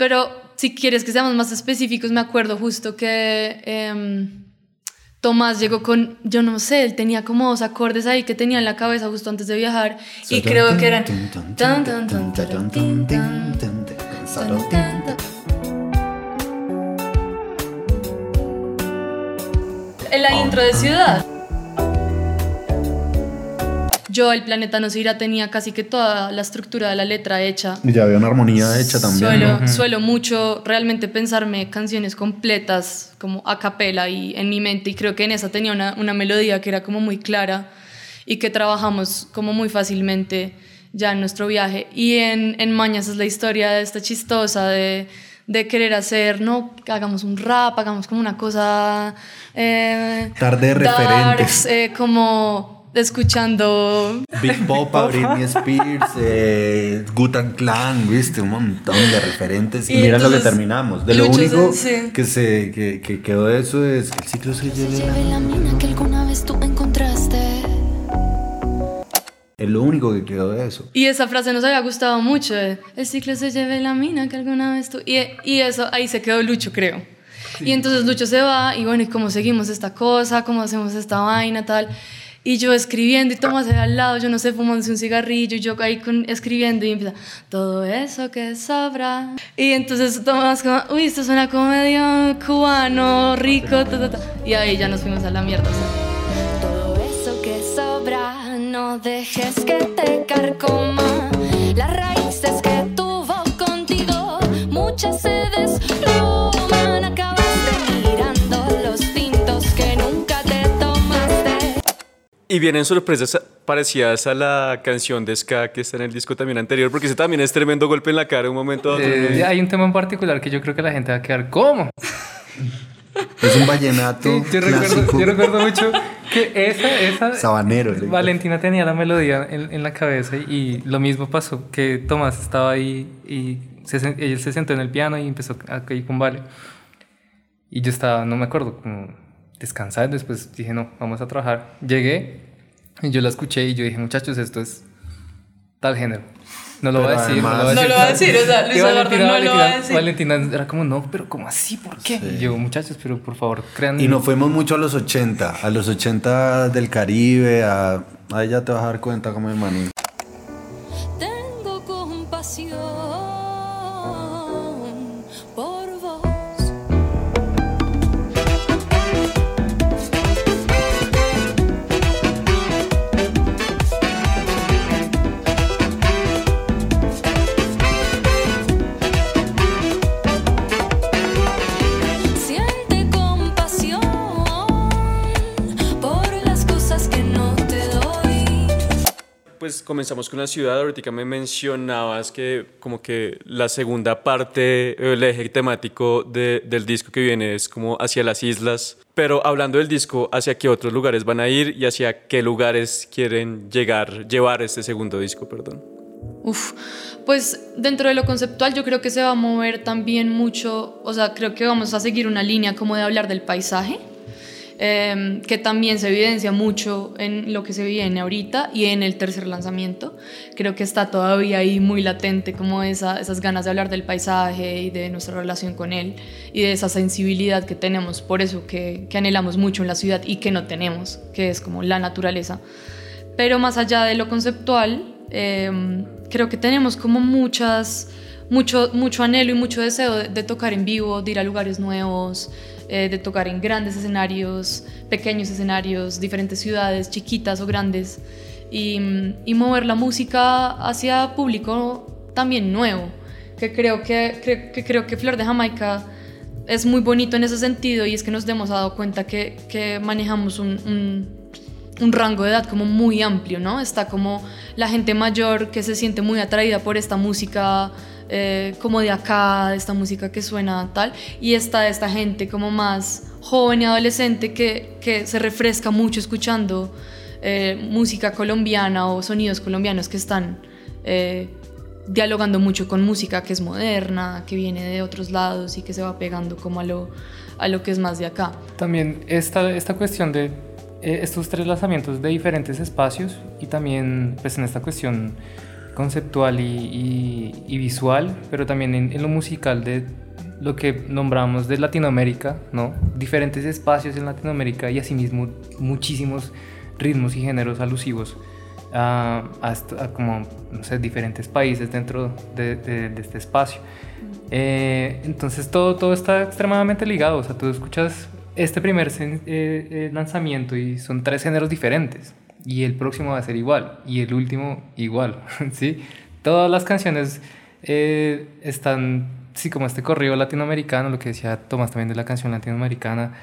Pero si quieres que seamos más específicos, me acuerdo justo que em, Tomás llegó con, yo no sé, él tenía como dos acordes ahí que tenía en la cabeza justo antes de viajar y creo que eran... En la intro de Ciudad. Yo, el planeta no se irá, tenía casi que toda la estructura de la letra hecha. Y ya había una armonía hecha también. Suelo, suelo mucho realmente pensarme canciones completas, como a capela y en mi mente, y creo que en esa tenía una, una melodía que era como muy clara y que trabajamos como muy fácilmente ya en nuestro viaje. Y en, en Mañas es la historia de esta chistosa de, de querer hacer, no, hagamos un rap, hagamos como una cosa... Eh, Tarde de referentes. Eh, como escuchando Big [laughs] Popa, Britney Spears, eh, Gutan Clan, viste, un montón de referentes. Y, Y mira lo que terminamos. De lo único se- sí. que, se, que, que quedó de eso es que el ciclo se lleve la- lleve la mina que alguna vez tú encontraste. Es lo único que quedó de eso. Y esa frase nos había gustado mucho, de, el ciclo se lleve la mina que alguna vez tú... Y, y eso, ahí se quedó Lucho, creo. Y entonces Lucho se va y bueno, ¿y cómo seguimos esta cosa? ¿Cómo hacemos esta vaina, tal? Y yo escribiendo y Tomás ahí al lado, yo no sé, fumándose un cigarrillo y yo ahí con, escribiendo y empieza, todo eso que sobra. Y entonces Tomás como, uy, esto suena como medio cubano, rico, ta, ta, ta. Y ahí ya nos fuimos a la mierda. Todo eso que sobra, no dejes que te carcoma. Las raíces que tuvo contigo, muchas Y vienen sorpresas parecidas a la canción de Ska que está en el disco también anterior, porque ese también es tremendo golpe en la cara de un momento a otro. Eh, hay un tema en particular que yo creo que la gente va a quedar ¿cómo? Es un vallenato Sí, yo, clásico. recuerdo, yo recuerdo mucho que esa, esa Sabanero. le- Valentina tenía la melodía en, en la cabeza y, lo mismo pasó, que Tomás estaba ahí y se, él se sentó en el piano y empezó a caer con Vale. Y yo estaba, no me acuerdo, como descansando, después dije, no, vamos a trabajar. Llegué y yo la escuché y yo dije, muchachos, esto es tal género. No lo Pero voy a decir, no lo voy a decir. No lo va a decir, o sea, Luis Eduardo Valentina, no lo va a Valentina- decir. Valentina era como, no, pero ¿cómo así? ¿Por qué? Y yo, muchachos, pero por favor, crean Y nos fuimos mucho a los 80, a los 80 del Caribe, a... Ahí ya te vas a dar cuenta como el Pues comenzamos con la ciudad, ahorita me mencionabas que como que la segunda parte, el eje temático de- del disco que viene es como hacia las islas, pero hablando del disco, ¿hacia qué otros lugares van a ir y hacia qué lugares quieren llegar, llevar este segundo disco, perdón? Uf, pues dentro de lo conceptual yo creo que se va a mover también mucho, o sea, creo que vamos a seguir una línea como de hablar del paisaje, eh, que también se evidencia mucho en lo que se viene ahorita y en el tercer lanzamiento. Creo que está todavía ahí muy latente como esa, esas ganas de hablar del paisaje y de nuestra relación con él y de esa sensibilidad que tenemos, por eso que, que anhelamos mucho en la ciudad y que no tenemos, que es como la naturaleza. Pero más allá de lo conceptual, eh, creo que tenemos como muchas, mucho, mucho anhelo y mucho deseo de, de tocar en vivo, de ir a lugares nuevos, eh, de tocar en grandes escenarios, pequeños escenarios, diferentes ciudades, chiquitas o grandes, y, y mover la música hacia público también nuevo, que creo que, cre- que creo que Flor de Jamaica es muy bonito en ese sentido y es que nos hemos dado cuenta que, que manejamos un- un un rango de edad como muy amplio, ¿no? Está como la gente mayor que se siente muy atraída por esta música eh, como de acá, esta música que suena tal, y está esta gente como más joven y adolescente que, que se refresca mucho escuchando eh, música colombiana o sonidos colombianos que están eh, dialogando mucho con música que es moderna, que viene de otros lados y que se va pegando como a lo, a lo que es más de acá. También esta, esta cuestión de estos tres lanzamientos de diferentes espacios y también pues en esta cuestión conceptual y, y- y visual, pero también en, en lo musical de lo que nombramos de Latinoamérica, ¿no? Diferentes espacios en Latinoamérica y asimismo muchísimos ritmos y géneros alusivos a, a a como, no sé, diferentes países dentro de, de- de este espacio. Eh, entonces todo, todo está extremadamente ligado, o sea, tú escuchas este primer eh, eh, lanzamiento y son tres géneros diferentes y el próximo va a ser igual y el último igual, [laughs] ¿sí? Todas las canciones eh, están, sí, como este corrido latinoamericano, lo que decía Tomás también de la canción latinoamericana,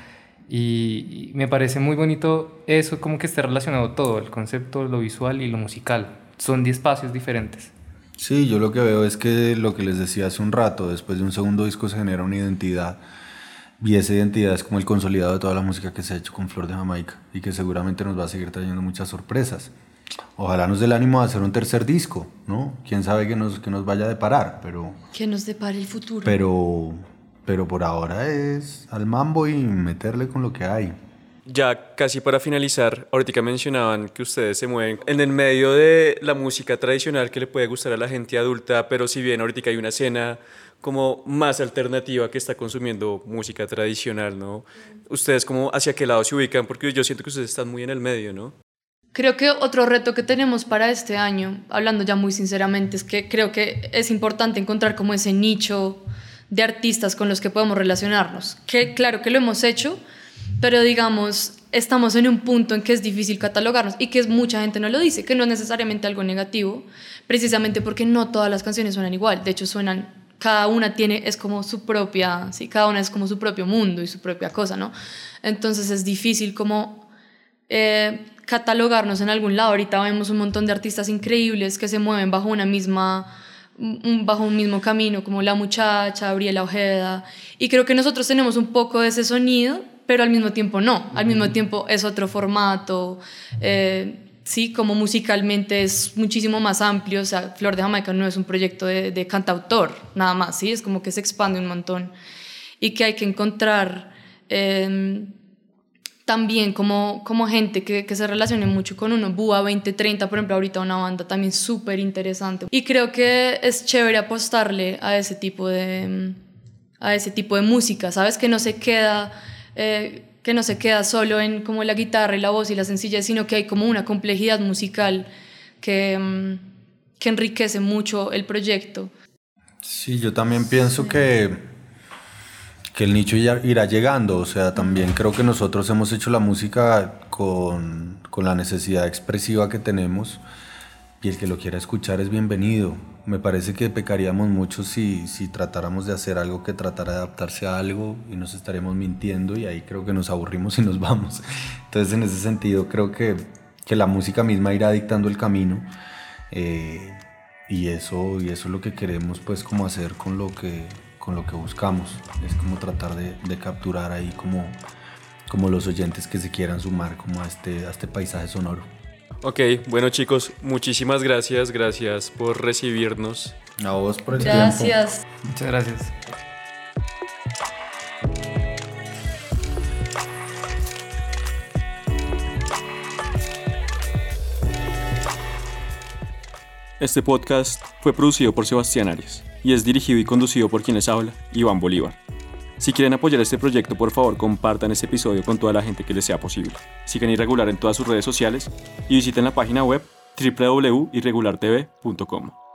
y, y me parece muy bonito eso, como que esté relacionado todo, el concepto, lo visual y lo musical. Son 10 espacios diferentes. Sí, yo lo que veo es que lo que les decía hace un rato, después de un segundo disco se genera una identidad y esa identidad es como el consolidado de toda la música que se ha hecho con Flor de Jamaica y que seguramente nos va a seguir trayendo muchas sorpresas. Ojalá nos dé el ánimo de hacer un tercer disco, ¿no? Quién sabe que nos, que nos vaya a deparar, pero, Que nos depare el futuro. pero, pero por ahora es al mambo y meterle con lo que hay. Ya casi para finalizar, ahorita mencionaban que ustedes se mueven en el medio de la música tradicional que le puede gustar a la gente adulta, pero si bien ahorita hay una escena como más alternativa que está consumiendo música tradicional, ¿no? Ustedes como hacia qué lado se ubican, porque yo siento que ustedes están muy en el medio, ¿no? Creo que otro reto que tenemos para este año, hablando ya muy sinceramente, es que creo que es importante encontrar como ese nicho de artistas con los que podemos relacionarnos. Que claro que lo hemos hecho, pero digamos, estamos en un punto en que es difícil catalogarnos y que mucha gente no lo dice, que no es necesariamente algo negativo, precisamente porque no todas las canciones suenan igual, de hecho suenan, cada una tiene, es como su propia, sí, cada una es como su propio mundo y su propia cosa, ¿no? Entonces es difícil como eh, catalogarnos en algún lado. Ahorita vemos un montón de artistas increíbles que se mueven bajo una misma bajo un mismo camino, como La Muchacha, Gabriela Ojeda, y creo que nosotros tenemos un poco de ese sonido, pero al mismo tiempo no, al mismo tiempo es otro formato, eh, sí, como musicalmente es muchísimo más amplio, o sea, Flor de Jamaica no es un proyecto de, de cantautor, nada más, sí, es como que se expande un montón, y que hay que encontrar... em, también como, como gente que, que se relacione mucho con uno. Búa 2030, por ejemplo, ahorita una banda también súper interesante. Y creo que es chévere apostarle a ese tipo de, a ese tipo de música, ¿sabes? Que no se queda... eh, que no se queda solo en como la guitarra y la voz y la sencillez, sino que hay como una complejidad musical que, mm, que enriquece mucho el proyecto. Sí, yo también pienso que, que el nicho irá llegando. O sea, también creo que nosotros hemos hecho la música con, con la necesidad expresiva que tenemos y el que lo quiera escuchar es bienvenido. Me parece que pecaríamos mucho si, si tratáramos de hacer algo que tratara de adaptarse a algo y nos estaríamos mintiendo y ahí creo que nos aburrimos y nos [laughs] vamos. Entonces en ese sentido creo que, que la música misma irá dictando el camino. eh, y eso, y eso es lo que queremos pues como hacer con lo que, con lo que buscamos. Es como tratar de, de capturar ahí como, como los oyentes que se quieran sumar como a este, a este paisaje sonoro. Ok, bueno chicos, muchísimas gracias, gracias por recibirnos. A vos por el tiempo. Gracias. Muchas gracias. Este podcast fue producido por Sebastián Arias y es dirigido y conducido por quien les habla, Iván Bolívar. Si quieren apoyar este proyecto, por favor compartan este episodio con toda la gente que les sea posible. Sigan Irregular en todas sus redes sociales y visiten la página web www.irregulartv.com.